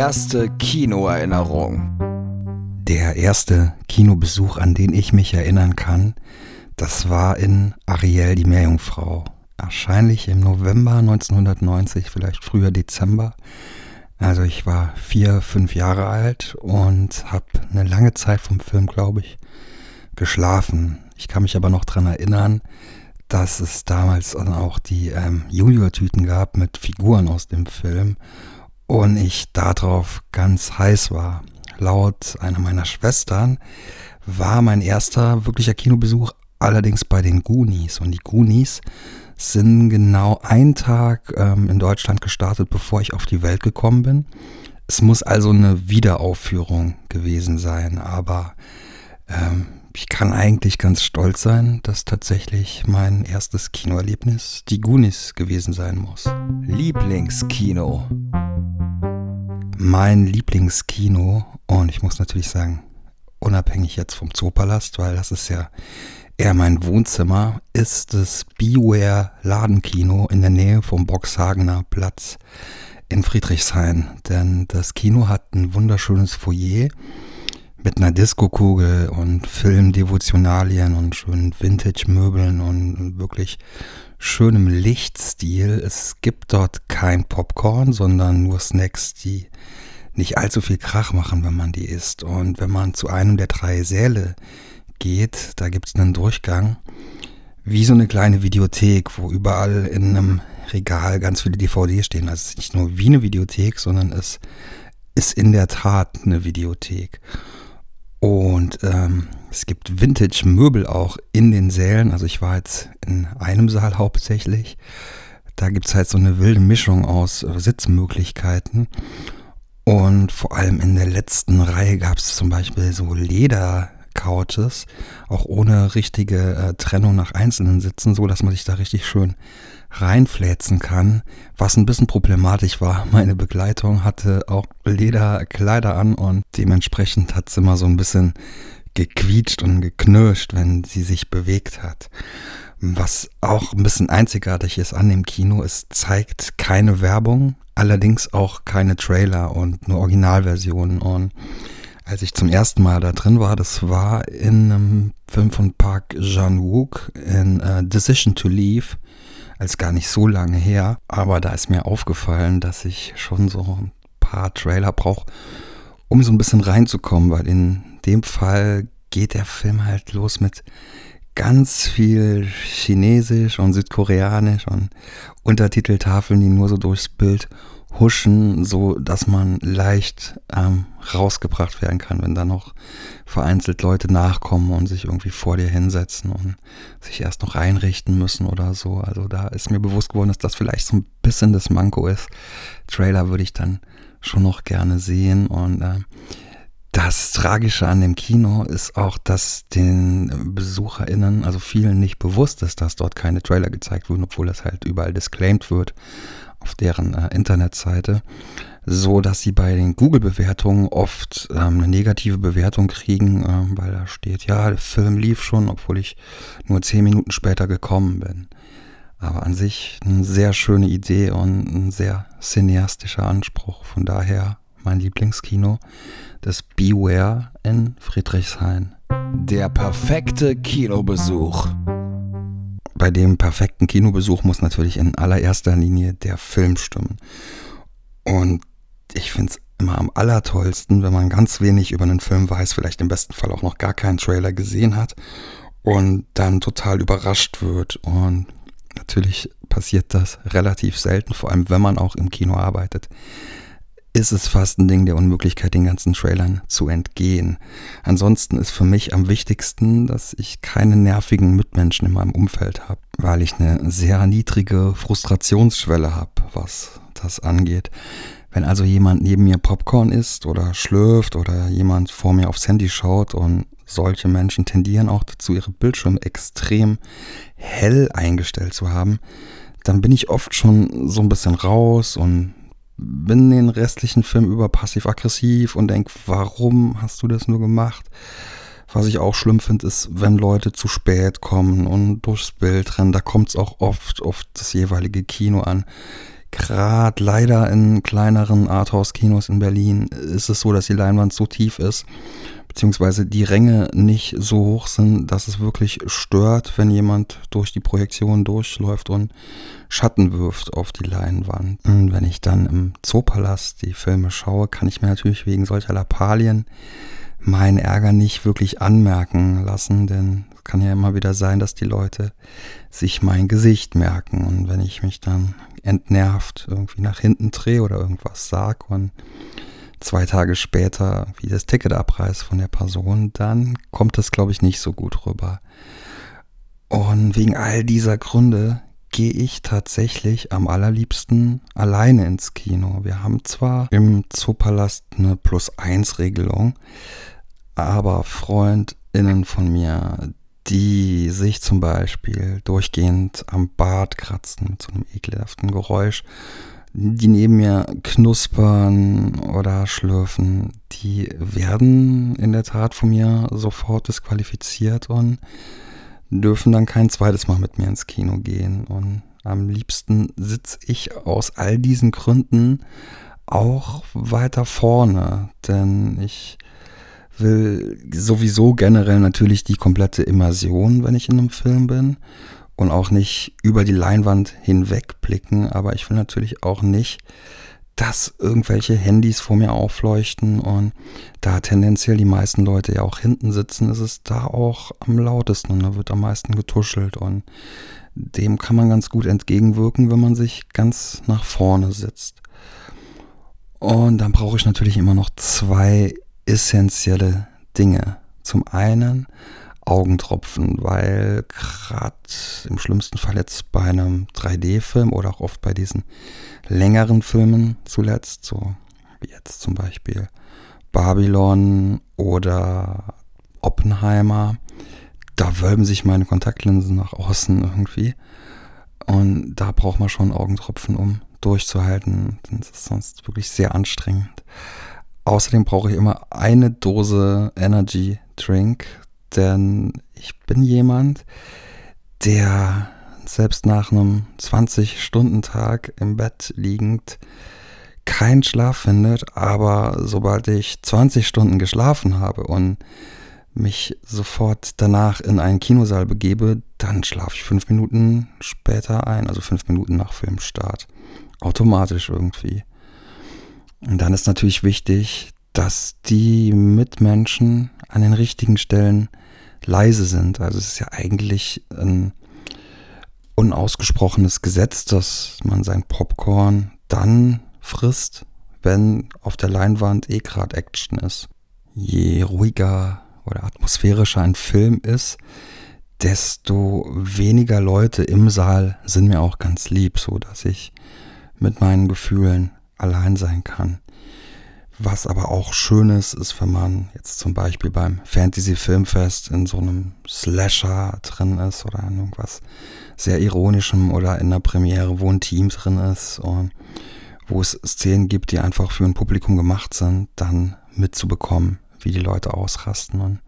erste Kinoerinnerung. Der erste Kinobesuch, an den ich mich erinnern kann, das war in Ariel die Meerjungfrau. Wahrscheinlich im November 1990, vielleicht früher Dezember. Also ich war vier, fünf Jahre alt und habe eine lange Zeit vom Film, glaube ich, geschlafen. Ich kann mich aber noch daran erinnern, dass es damals auch die ähm, Junior-Tüten gab mit Figuren aus dem Film und ich darauf ganz heiß war. Laut einer meiner Schwestern war mein erster wirklicher Kinobesuch allerdings bei den Goonies und die Goonies sind genau einen Tag ähm, in Deutschland gestartet, bevor ich auf die Welt gekommen bin. Es muss also eine Wiederaufführung gewesen sein, aber ähm, ich kann eigentlich ganz stolz sein, dass tatsächlich mein erstes Kinoerlebnis die Goonies gewesen sein muss. Lieblingskino. Mein Lieblingskino, und ich muss natürlich sagen, unabhängig jetzt vom Zoopalast, weil das ist ja eher mein Wohnzimmer, ist das Beware Ladenkino in der Nähe vom Boxhagener Platz in Friedrichshain. Denn das Kino hat ein wunderschönes Foyer mit einer Diskokugel und Filmdevotionalien und schönen Vintage-Möbeln und wirklich schönem Lichtstil. Es gibt dort kein Popcorn, sondern nur Snacks, die nicht allzu viel Krach machen, wenn man die isst. Und wenn man zu einem der drei Säle geht, da gibt es einen Durchgang, wie so eine kleine Videothek, wo überall in einem Regal ganz viele DVDs stehen. Also es ist nicht nur wie eine Videothek, sondern es ist in der Tat eine Videothek. Und ähm, es gibt Vintage-Möbel auch in den Sälen. Also ich war jetzt in einem Saal hauptsächlich. Da gibt es halt so eine wilde Mischung aus äh, Sitzmöglichkeiten. Und vor allem in der letzten Reihe gab es zum Beispiel so Leder-Couches, auch ohne richtige äh, Trennung nach einzelnen Sitzen, so dass man sich da richtig schön reinfläzen kann, was ein bisschen problematisch war. Meine Begleitung hatte auch Lederkleider an und dementsprechend hat es immer so ein bisschen gequietscht und geknirscht, wenn sie sich bewegt hat. Was auch ein bisschen einzigartig ist an dem Kino, es zeigt keine Werbung, allerdings auch keine Trailer und nur Originalversionen. Und als ich zum ersten Mal da drin war, das war in einem Film von Park Chan-wook in uh, Decision to Leave als gar nicht so lange her. Aber da ist mir aufgefallen, dass ich schon so ein paar Trailer brauche, um so ein bisschen reinzukommen, weil in dem Fall geht der Film halt los mit ganz viel Chinesisch und Südkoreanisch und Untertiteltafeln, die nur so durchs Bild huschen, so dass man leicht ähm, rausgebracht werden kann, wenn da noch vereinzelt Leute nachkommen und sich irgendwie vor dir hinsetzen und sich erst noch einrichten müssen oder so. Also da ist mir bewusst geworden, dass das vielleicht so ein bisschen das Manko ist. Trailer würde ich dann schon noch gerne sehen und äh, das Tragische an dem Kino ist auch, dass den BesucherInnen, also vielen nicht bewusst ist, dass dort keine Trailer gezeigt wurden, obwohl das halt überall disclaimed wird auf deren äh, Internetseite, so dass sie bei den Google-Bewertungen oft ähm, eine negative Bewertung kriegen, äh, weil da steht, ja, der Film lief schon, obwohl ich nur zehn Minuten später gekommen bin. Aber an sich eine sehr schöne Idee und ein sehr cineastischer Anspruch. Von daher mein Lieblingskino, das Beware in Friedrichshain. Der perfekte Kinobesuch. Bei dem perfekten Kinobesuch muss natürlich in allererster Linie der Film stimmen. Und ich finde es immer am allertollsten, wenn man ganz wenig über einen Film weiß, vielleicht im besten Fall auch noch gar keinen Trailer gesehen hat und dann total überrascht wird. Und natürlich passiert das relativ selten, vor allem wenn man auch im Kino arbeitet ist es fast ein Ding der Unmöglichkeit, den ganzen Trailern zu entgehen. Ansonsten ist für mich am wichtigsten, dass ich keine nervigen Mitmenschen in meinem Umfeld habe, weil ich eine sehr niedrige Frustrationsschwelle habe, was das angeht. Wenn also jemand neben mir Popcorn isst oder schlürft oder jemand vor mir aufs Handy schaut und solche Menschen tendieren auch dazu, ihre Bildschirme extrem hell eingestellt zu haben, dann bin ich oft schon so ein bisschen raus und bin den restlichen Film über passiv-aggressiv und denke, warum hast du das nur gemacht? Was ich auch schlimm finde, ist, wenn Leute zu spät kommen und durchs Bild rennen. Da kommt es auch oft auf das jeweilige Kino an. Gerade leider in kleineren Arthouse-Kinos in Berlin ist es so, dass die Leinwand so tief ist, beziehungsweise die Ränge nicht so hoch sind, dass es wirklich stört, wenn jemand durch die Projektion durchläuft und Schatten wirft auf die Leinwand. Und wenn ich dann im Zoopalast die Filme schaue, kann ich mir natürlich wegen solcher Lappalien meinen Ärger nicht wirklich anmerken lassen, denn es kann ja immer wieder sein, dass die Leute sich mein Gesicht merken. Und wenn ich mich dann entnervt irgendwie nach hinten drehe oder irgendwas sag und zwei Tage später wie das Ticket abreißt von der Person, dann kommt das, glaube ich, nicht so gut rüber. Und wegen all dieser Gründe gehe ich tatsächlich am allerliebsten alleine ins Kino. Wir haben zwar im Zoopalast eine Plus-1-Regelung, aber FreundInnen von mir, die sich zum Beispiel durchgehend am Bart kratzen mit so einem ekelhaften Geräusch, die neben mir knuspern oder schlürfen, die werden in der Tat von mir sofort disqualifiziert und dürfen dann kein zweites Mal mit mir ins Kino gehen. Und am liebsten sitze ich aus all diesen Gründen auch weiter vorne, denn ich will sowieso generell natürlich die komplette Immersion, wenn ich in einem Film bin und auch nicht über die Leinwand hinweg blicken, aber ich will natürlich auch nicht, dass irgendwelche Handys vor mir aufleuchten und da tendenziell die meisten Leute ja auch hinten sitzen, ist es da auch am lautesten und da wird am meisten getuschelt und dem kann man ganz gut entgegenwirken, wenn man sich ganz nach vorne sitzt. Und dann brauche ich natürlich immer noch zwei essentielle Dinge. Zum einen Augentropfen, weil gerade im schlimmsten Fall jetzt bei einem 3D-Film oder auch oft bei diesen längeren Filmen zuletzt, so wie jetzt zum Beispiel Babylon oder Oppenheimer, da wölben sich meine Kontaktlinsen nach außen irgendwie. Und da braucht man schon Augentropfen, um durchzuhalten. Das ist sonst wirklich sehr anstrengend. Außerdem brauche ich immer eine Dose Energy Drink, denn ich bin jemand, der selbst nach einem 20-Stunden-Tag im Bett liegend keinen Schlaf findet, aber sobald ich 20 Stunden geschlafen habe und mich sofort danach in einen Kinosaal begebe, dann schlafe ich fünf Minuten später ein, also fünf Minuten nach Filmstart. Automatisch irgendwie. Und dann ist natürlich wichtig, dass die Mitmenschen an den richtigen Stellen leise sind. Also es ist ja eigentlich ein unausgesprochenes Gesetz, dass man sein Popcorn dann frisst, wenn auf der Leinwand eh gerade Action ist. Je ruhiger oder atmosphärischer ein Film ist, desto weniger Leute im Saal sind mir auch ganz lieb, so dass ich mit meinen Gefühlen allein sein kann. Was aber auch schön ist, ist, wenn man jetzt zum Beispiel beim Fantasy Filmfest in so einem Slasher drin ist oder in irgendwas sehr ironischem oder in der Premiere, wo ein Team drin ist und wo es Szenen gibt, die einfach für ein Publikum gemacht sind, dann mitzubekommen, wie die Leute ausrasten und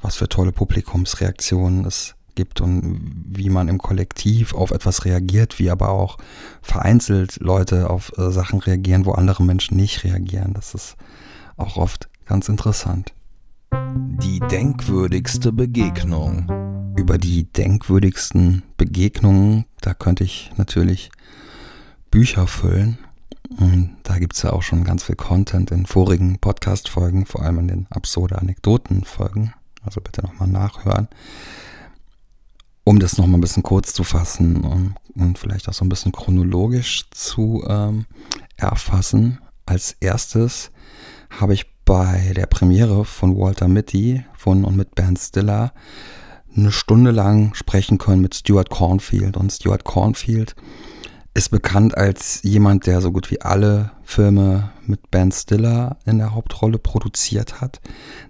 was für tolle Publikumsreaktionen es gibt und wie man im Kollektiv auf etwas reagiert, wie aber auch vereinzelt Leute auf äh, Sachen reagieren, wo andere Menschen nicht reagieren. Das ist auch oft ganz interessant. Die denkwürdigste Begegnung. Über die denkwürdigsten Begegnungen, da könnte ich natürlich Bücher füllen. Und da gibt es ja auch schon ganz viel Content in vorigen Podcast-Folgen, vor allem in den absurde Anekdoten-Folgen. Also bitte nochmal nachhören um das nochmal ein bisschen kurz zu fassen und, und, vielleicht auch so ein bisschen chronologisch zu ähm, erfassen. Als erstes habe ich bei der Premiere von Walter Mitty von und mit Ben Stiller eine Stunde lang sprechen können mit Stuart Cornfield. Und Stuart Cornfield ist bekannt als jemand, der so gut wie alle Filme mit Ben Stiller in der Hauptrolle produziert hat.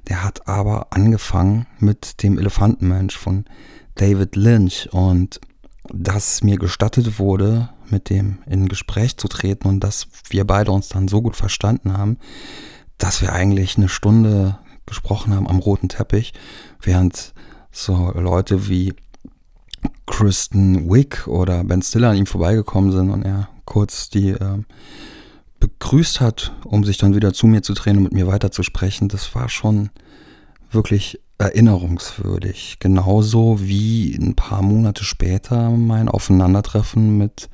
Der hat aber angefangen mit dem Elefantenmensch von David Lynch und dass mir gestattet wurde, mit dem in Gespräch zu treten und dass wir beide uns dann so gut verstanden haben, dass wir eigentlich eine Stunde gesprochen haben am roten Teppich, während so Leute wie Kristen Wick oder Ben Stiller an ihm vorbeigekommen sind und er kurz die äh, begrüßt hat, um sich dann wieder zu mir zu drehen und mit mir weiterzusprechen, das war schon wirklich erinnerungswürdig. Genauso wie ein paar Monate später mein Aufeinandertreffen mit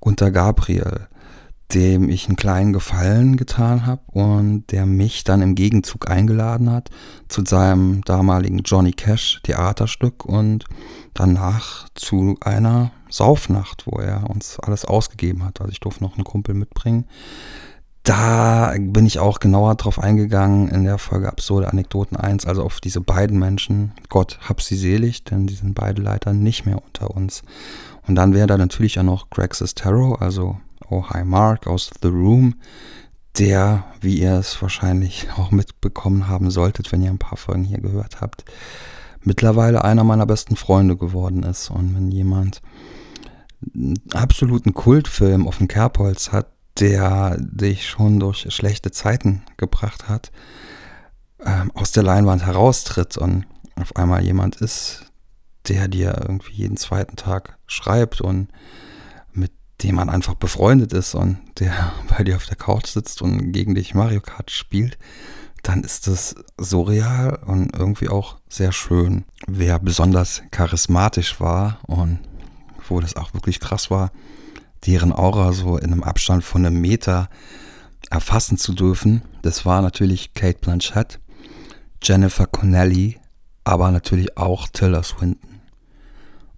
Gunther Gabriel, dem ich einen kleinen Gefallen getan habe und der mich dann im Gegenzug eingeladen hat zu seinem damaligen Johnny Cash Theaterstück und danach zu einer Saufnacht, wo er uns alles ausgegeben hat. Also ich durfte noch einen Kumpel mitbringen. Da bin ich auch genauer drauf eingegangen in der Folge Absurde Anekdoten 1, also auf diese beiden Menschen. Gott hab sie selig, denn die sind beide leider nicht mehr unter uns. Und dann wäre da natürlich auch noch Greg Sestero, also Oh Hi Mark aus The Room, der, wie ihr es wahrscheinlich auch mitbekommen haben solltet, wenn ihr ein paar Folgen hier gehört habt, mittlerweile einer meiner besten Freunde geworden ist. Und wenn jemand einen absoluten Kultfilm auf dem Kerbholz hat, der dich schon durch schlechte Zeiten gebracht hat, ähm, aus der Leinwand heraustritt und auf einmal jemand ist, der dir irgendwie jeden zweiten Tag schreibt und mit dem man einfach befreundet ist und der bei dir auf der Couch sitzt und gegen dich Mario Kart spielt, dann ist das surreal und irgendwie auch sehr schön. Wer besonders charismatisch war und wo das auch wirklich krass war, deren Aura so in einem Abstand von einem Meter erfassen zu dürfen, das war natürlich Kate Blanchett, Jennifer Connelly, aber natürlich auch Tilda Swinton.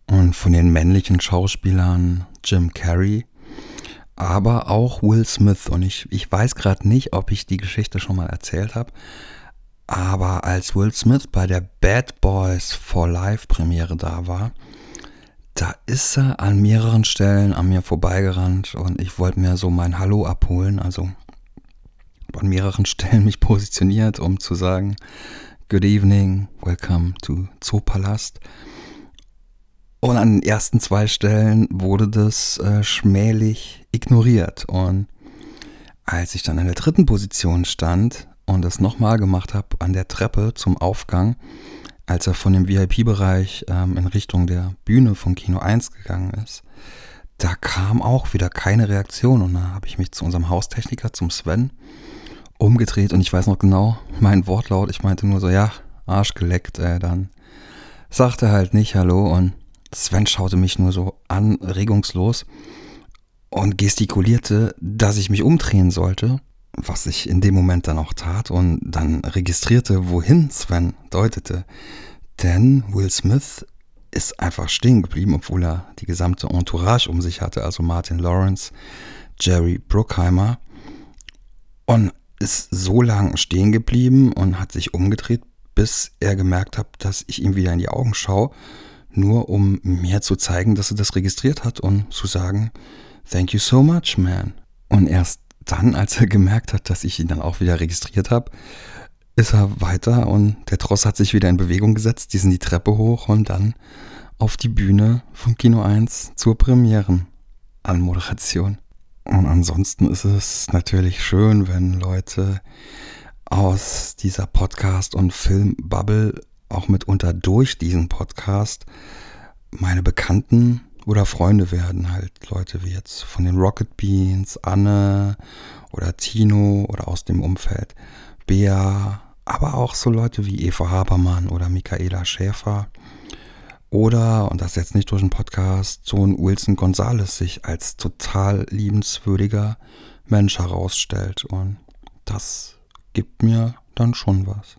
Und von den männlichen Schauspielern Jim Carrey, aber auch Will Smith. Und ich, ich weiß gerade nicht, ob ich die Geschichte schon mal erzählt habe. Aber als Will Smith bei der Bad Boys for Life Premiere da war, da ist er an mehreren Stellen an mir vorbeigerannt und ich wollte mir so mein Hallo abholen. Also an mehreren Stellen mich positioniert, um zu sagen, Good evening, welcome to Zoopalast. Und an den ersten zwei Stellen wurde das äh, schmählich ignoriert. Und als ich dann in der dritten Position stand und das nochmal gemacht habe an der Treppe zum Aufgang, als er von dem VIP-Bereich ähm, in Richtung der Bühne von Kino 1 gegangen ist, da kam auch wieder keine Reaktion. Und da habe ich mich zu unserem Haustechniker, zum Sven, umgedreht und ich weiß noch genau mein Wortlaut. Ich meinte nur so, ja, Arsch geleckt, äh, dann sagte halt nicht Hallo und Sven schaute mich nur so an, regungslos, und gestikulierte, dass ich mich umdrehen sollte, was ich in dem Moment dann auch tat und dann registrierte, wohin Sven deutete. Denn Will Smith ist einfach stehen geblieben, obwohl er die gesamte Entourage um sich hatte, also Martin Lawrence, Jerry Bruckheimer, und ist so lang stehen geblieben und hat sich umgedreht, bis er gemerkt hat, dass ich ihm wieder in die Augen schaue nur um mir zu zeigen, dass er das registriert hat und zu sagen, thank you so much, man. Und erst dann, als er gemerkt hat, dass ich ihn dann auch wieder registriert habe, ist er weiter und der Tross hat sich wieder in Bewegung gesetzt, die sind die Treppe hoch und dann auf die Bühne von Kino 1 zur Premieren-Anmoderation. Und ansonsten ist es natürlich schön, wenn Leute aus dieser Podcast- und Filmbubble auch mitunter durch diesen Podcast meine Bekannten oder Freunde werden. Halt Leute wie jetzt von den Rocket Beans, Anne oder Tino oder aus dem Umfeld Bea, aber auch so Leute wie Eva Habermann oder Michaela Schäfer. Oder, und das jetzt nicht durch den Podcast, so ein Wilson Gonzales sich als total liebenswürdiger Mensch herausstellt. Und das gibt mir dann schon was.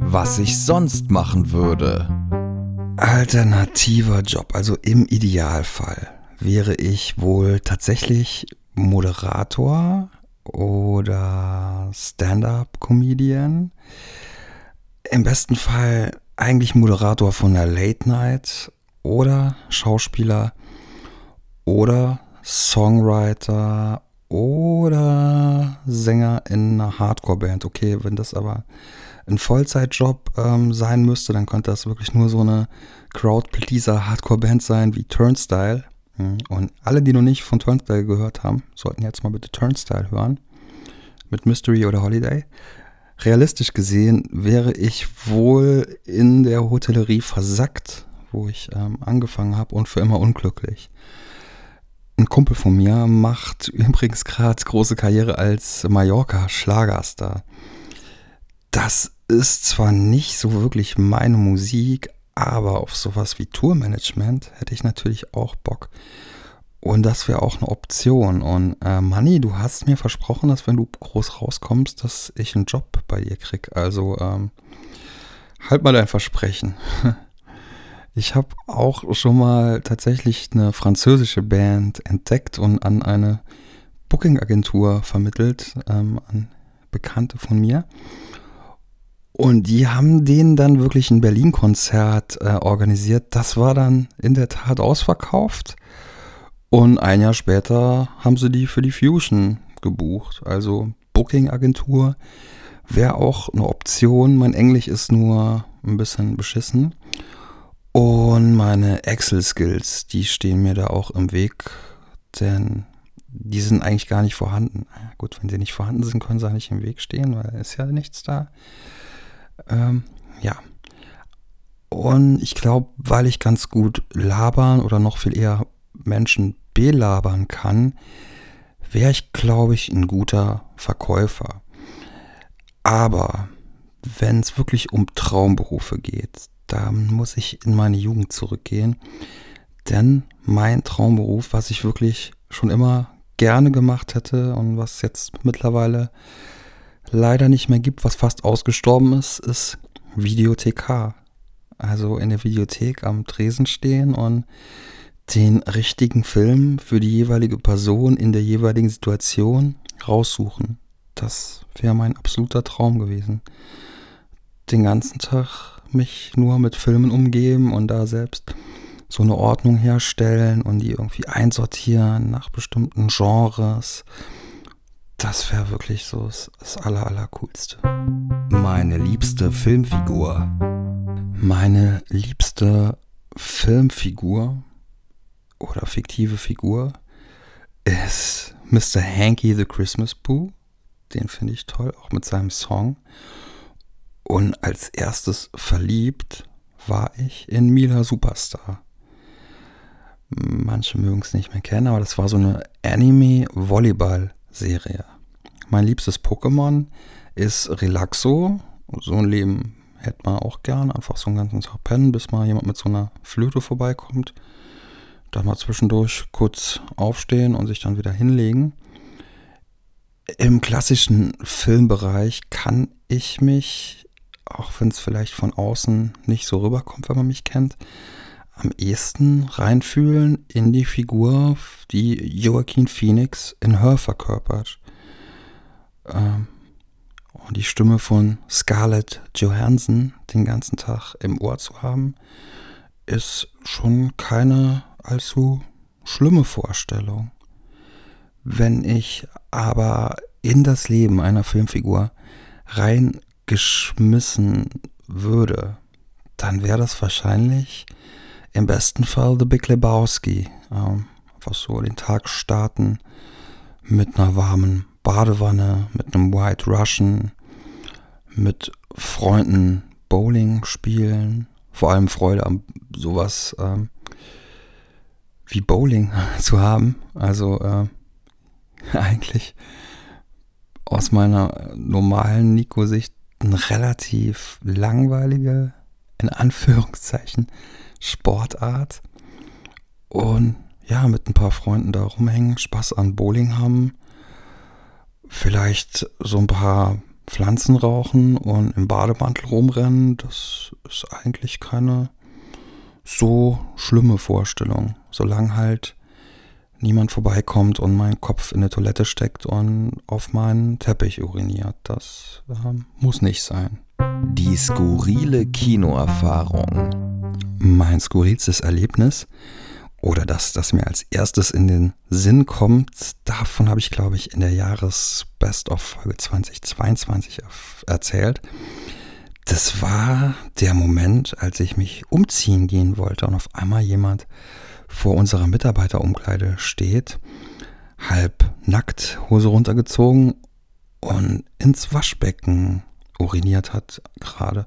Was ich sonst machen würde. Alternativer Job, also im Idealfall wäre ich wohl tatsächlich Moderator oder Stand-up-Comedian. Im besten Fall eigentlich Moderator von einer Late Night oder Schauspieler oder Songwriter oder Sänger in einer Hardcore-Band. Okay, wenn das aber ein Vollzeitjob ähm, sein müsste, dann könnte das wirklich nur so eine Crowd-Pleaser-Hardcore-Band sein wie Turnstyle. Mhm. Und alle, die noch nicht von Turnstyle gehört haben, sollten jetzt mal bitte Turnstyle hören. Mit Mystery oder Holiday. Realistisch gesehen wäre ich wohl in der Hotellerie versackt, wo ich ähm, angefangen habe und für immer unglücklich. Ein Kumpel von mir macht übrigens gerade große Karriere als Mallorca-Schlagerstar. Das ist zwar nicht so wirklich meine Musik, aber auf sowas wie Tourmanagement hätte ich natürlich auch Bock. Und das wäre auch eine Option. Und äh, Manni, du hast mir versprochen, dass wenn du groß rauskommst, dass ich einen Job bei dir krieg. Also ähm, halt mal dein Versprechen. Ich habe auch schon mal tatsächlich eine französische Band entdeckt und an eine Booking-Agentur vermittelt, ähm, an Bekannte von mir. Und die haben denen dann wirklich ein Berlin-Konzert äh, organisiert. Das war dann in der Tat ausverkauft. Und ein Jahr später haben sie die für die Fusion gebucht. Also Booking-Agentur wäre auch eine Option. Mein Englisch ist nur ein bisschen beschissen. Und meine Excel-Skills, die stehen mir da auch im Weg, denn die sind eigentlich gar nicht vorhanden. Gut, wenn sie nicht vorhanden sind, können sie auch nicht im Weg stehen, weil ist ja nichts da. Ähm, ja. Und ich glaube, weil ich ganz gut labern oder noch viel eher Menschen belabern kann, wäre ich, glaube ich, ein guter Verkäufer. Aber wenn es wirklich um Traumberufe geht, dann muss ich in meine Jugend zurückgehen. Denn mein Traumberuf, was ich wirklich schon immer gerne gemacht hätte und was jetzt mittlerweile leider nicht mehr gibt, was fast ausgestorben ist, ist Videothekar. Also in der Videothek am Tresen stehen und den richtigen Film für die jeweilige Person in der jeweiligen Situation raussuchen. Das wäre mein absoluter Traum gewesen. Den ganzen Tag mich nur mit Filmen umgeben und da selbst so eine Ordnung herstellen und die irgendwie einsortieren nach bestimmten Genres. Das wäre wirklich so das, aller, aller coolste. Meine liebste Filmfigur. Meine liebste Filmfigur oder fiktive Figur ist Mr. Hanky the Christmas Pooh. Den finde ich toll, auch mit seinem Song. Und als erstes verliebt war ich in Mila Superstar. Manche mögen es nicht mehr kennen, aber das war so eine Anime-Volleyball-Serie. Mein liebstes Pokémon ist Relaxo. So ein Leben hätte man auch gern. Einfach so einen ganzen Tag pennen, bis mal jemand mit so einer Flöte vorbeikommt dann mal zwischendurch kurz aufstehen und sich dann wieder hinlegen. Im klassischen Filmbereich kann ich mich, auch wenn es vielleicht von außen nicht so rüberkommt, wenn man mich kennt, am ehesten reinfühlen in die Figur, die Joaquin Phoenix in Her verkörpert. Ähm, und die Stimme von Scarlett Johansson den ganzen Tag im Ohr zu haben, ist schon keine allzu schlimme Vorstellung. Wenn ich aber in das Leben einer Filmfigur reingeschmissen würde, dann wäre das wahrscheinlich im besten Fall The Big Lebowski. Ähm, einfach so den Tag starten mit einer warmen Badewanne, mit einem White Russian, mit Freunden Bowling spielen, vor allem Freude an sowas ähm, wie Bowling zu haben. Also äh, eigentlich aus meiner normalen Nico-Sicht eine relativ langweilige, in Anführungszeichen, Sportart. Und ja, mit ein paar Freunden da rumhängen, Spaß an Bowling haben, vielleicht so ein paar Pflanzen rauchen und im Bademantel rumrennen, das ist eigentlich keine so schlimme Vorstellung, solange halt niemand vorbeikommt und mein Kopf in der Toilette steckt und auf meinen Teppich uriniert. Das äh, muss nicht sein. Die skurrile Kinoerfahrung. Mein skurrilstes Erlebnis oder das, das mir als erstes in den Sinn kommt, davon habe ich, glaube ich, in der Jahres-Best-of-Folge 2022 erzählt das war der Moment, als ich mich umziehen gehen wollte und auf einmal jemand vor unserer Mitarbeiterumkleide steht, halb nackt, Hose runtergezogen und ins Waschbecken uriniert hat gerade.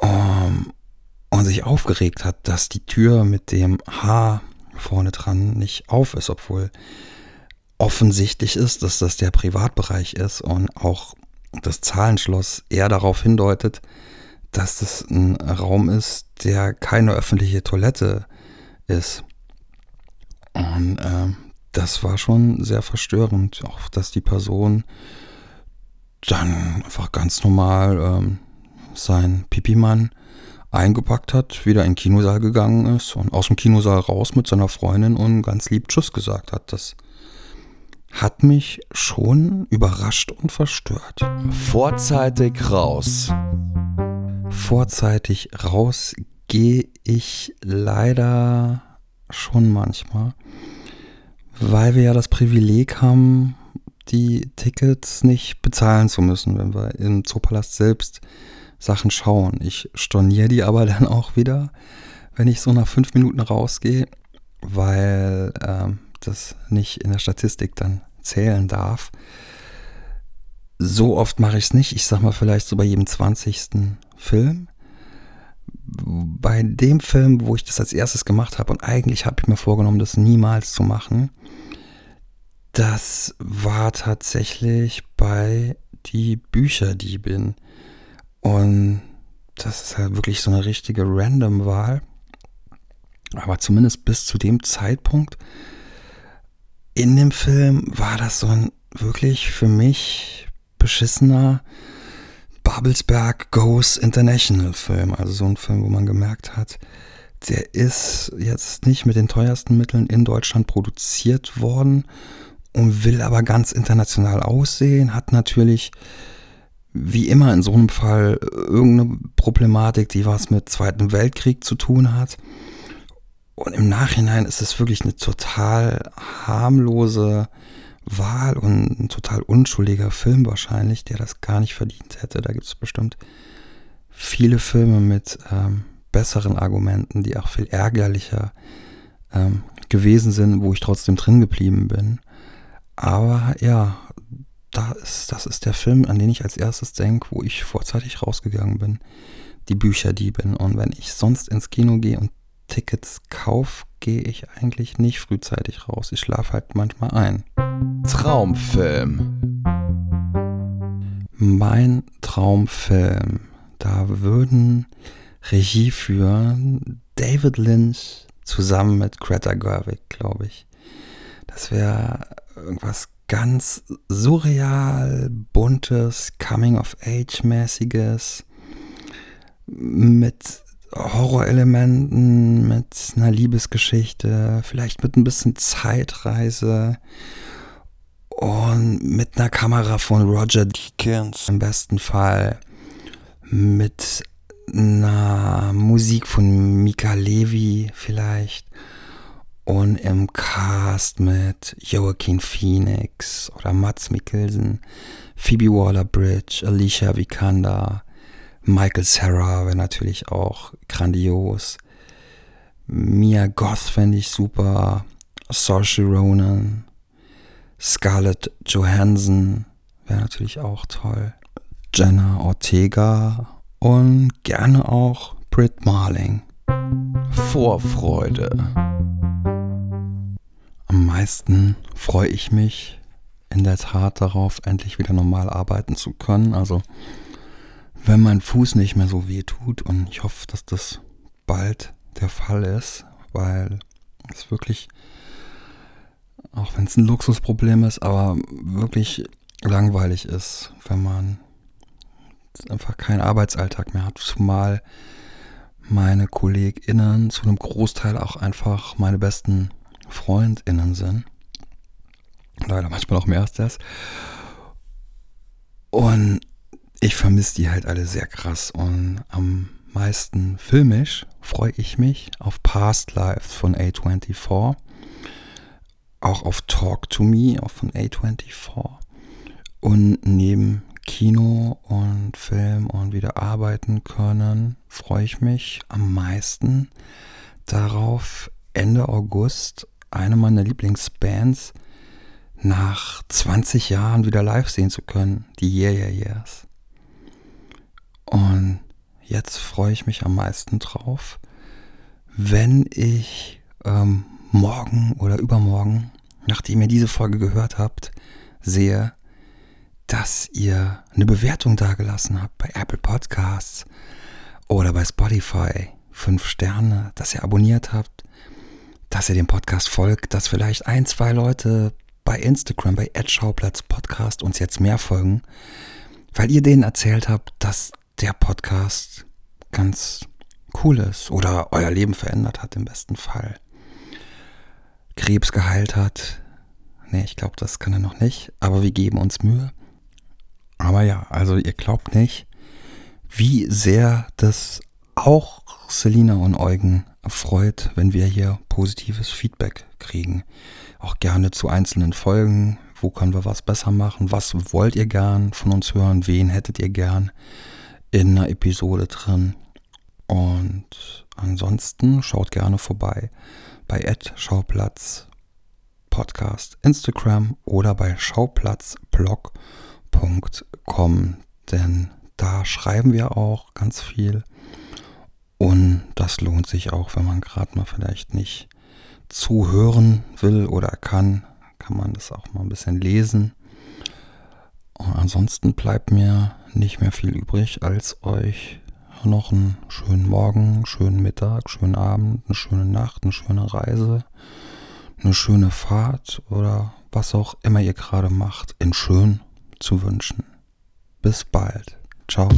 Um, und sich aufgeregt hat, dass die Tür mit dem Haar vorne dran nicht auf ist, obwohl offensichtlich ist, dass das der Privatbereich ist und auch das Zahlenschloss eher darauf hindeutet, dass das ein Raum ist, der keine öffentliche Toilette ist. Und äh, das war schon sehr verstörend, auch dass die Person dann einfach ganz normal ähm, sein Pipimann eingepackt hat, wieder in den Kinosaal gegangen ist und aus dem Kinosaal raus mit seiner Freundin und ganz lieb Tschüss gesagt hat. Das hat mich schon überrascht und verstört. Vorzeitig raus. Vorzeitig raus gehe ich leider schon manchmal, weil wir ja das Privileg haben, die Tickets nicht bezahlen zu müssen, wenn wir im Zoopalast selbst Sachen schauen. Ich storniere die aber dann auch wieder, wenn ich so nach fünf Minuten rausgehe, weil ähm, das nicht in der Statistik dann zählen darf. So oft mache ich es nicht. Ich sag mal vielleicht so bei jedem 20. Film. Bei dem Film, wo ich das als erstes gemacht habe, und eigentlich habe ich mir vorgenommen, das niemals zu machen, das war tatsächlich bei die Bücher, die bin. Und das ist halt wirklich so eine richtige Random-Wahl. Aber zumindest bis zu dem Zeitpunkt in dem Film war das so ein wirklich für mich beschissener Babelsberg Goes International Film. Also so ein Film, wo man gemerkt hat, der ist jetzt nicht mit den teuersten Mitteln in Deutschland produziert worden und will aber ganz international aussehen, hat natürlich wie immer in so einem Fall irgendeine Problematik, die was mit Zweiten Weltkrieg zu tun hat. Und im Nachhinein ist es wirklich eine total harmlose Wahl und ein total unschuldiger Film wahrscheinlich, der das gar nicht verdient hätte. Da gibt es bestimmt viele Filme mit ähm, besseren Argumenten, die auch viel ärgerlicher ähm, gewesen sind, wo ich trotzdem drin geblieben bin. Aber ja, da ist, das ist der Film, an den ich als erstes denke, wo ich vorzeitig rausgegangen bin. Die Bücher, die bin. Und wenn ich sonst ins Kino gehe und Tickets kaufe, gehe ich eigentlich nicht frühzeitig raus. Ich schlafe halt manchmal ein. Traumfilm. Mein Traumfilm. Da würden Regie führen David Lynch zusammen mit Greta Gerwig, glaube ich. Das wäre irgendwas ganz surreal, buntes, Coming-of-Age-mäßiges mit Horrorelementen, mit einer Liebesgeschichte, vielleicht mit ein bisschen Zeitreise und mit einer Kamera von Roger Deakins im besten Fall, mit einer Musik von Mika Levi vielleicht und im Cast mit Joaquin Phoenix oder Mats Mikkelsen, Phoebe Waller-Bridge, Alicia Vikander, Michael Sarah wäre natürlich auch grandios. Mia Goth fände ich super. Saoirse Ronan. Scarlett Johansson wäre natürlich auch toll. Jenna Ortega und gerne auch Britt Marling. Vorfreude. Am meisten freue ich mich in der Tat darauf, endlich wieder normal arbeiten zu können. Also wenn mein Fuß nicht mehr so weh tut und ich hoffe, dass das bald der Fall ist, weil es wirklich, auch wenn es ein Luxusproblem ist, aber wirklich langweilig ist, wenn man einfach keinen Arbeitsalltag mehr hat, zumal meine KollegInnen zu einem Großteil auch einfach meine besten FreundInnen sind. Leider manchmal auch mehr als das. Und ich vermisse die halt alle sehr krass und am meisten filmisch freue ich mich auf Past Lives von A24, auch auf Talk to Me auch von A24 und neben Kino und Film und wieder arbeiten können, freue ich mich am meisten darauf, Ende August eine meiner Lieblingsbands nach 20 Jahren wieder live sehen zu können, die Yeah Yeah Yeahs. Und jetzt freue ich mich am meisten drauf, wenn ich ähm, morgen oder übermorgen, nachdem ihr diese Folge gehört habt, sehe, dass ihr eine Bewertung dagelassen habt bei Apple Podcasts oder bei Spotify. Fünf Sterne, dass ihr abonniert habt, dass ihr dem Podcast folgt, dass vielleicht ein, zwei Leute bei Instagram, bei Schauplatz Podcast uns jetzt mehr folgen, weil ihr denen erzählt habt, dass der Podcast ganz cool ist oder euer Leben verändert hat im besten Fall. Krebs geheilt hat. Nee, ich glaube, das kann er noch nicht, aber wir geben uns Mühe. Aber ja, also ihr glaubt nicht, wie sehr das auch Selina und Eugen freut, wenn wir hier positives Feedback kriegen. Auch gerne zu einzelnen Folgen. Wo können wir was besser machen? Was wollt ihr gern von uns hören? Wen hättet ihr gern in einer Episode drin? Und ansonsten schaut gerne vorbei bei Schauplatz Podcast Instagram oder bei schauplatzblog.com, denn da schreiben wir auch ganz viel und das lohnt sich auch, wenn man gerade mal vielleicht nicht zuhören will oder kann, kann man das auch mal ein bisschen lesen. Und ansonsten bleibt mir nicht mehr viel übrig, als euch noch einen schönen Morgen, schönen Mittag, schönen Abend, eine schöne Nacht, eine schöne Reise, eine schöne Fahrt oder was auch immer ihr gerade macht, in schön zu wünschen. Bis bald. Ciao.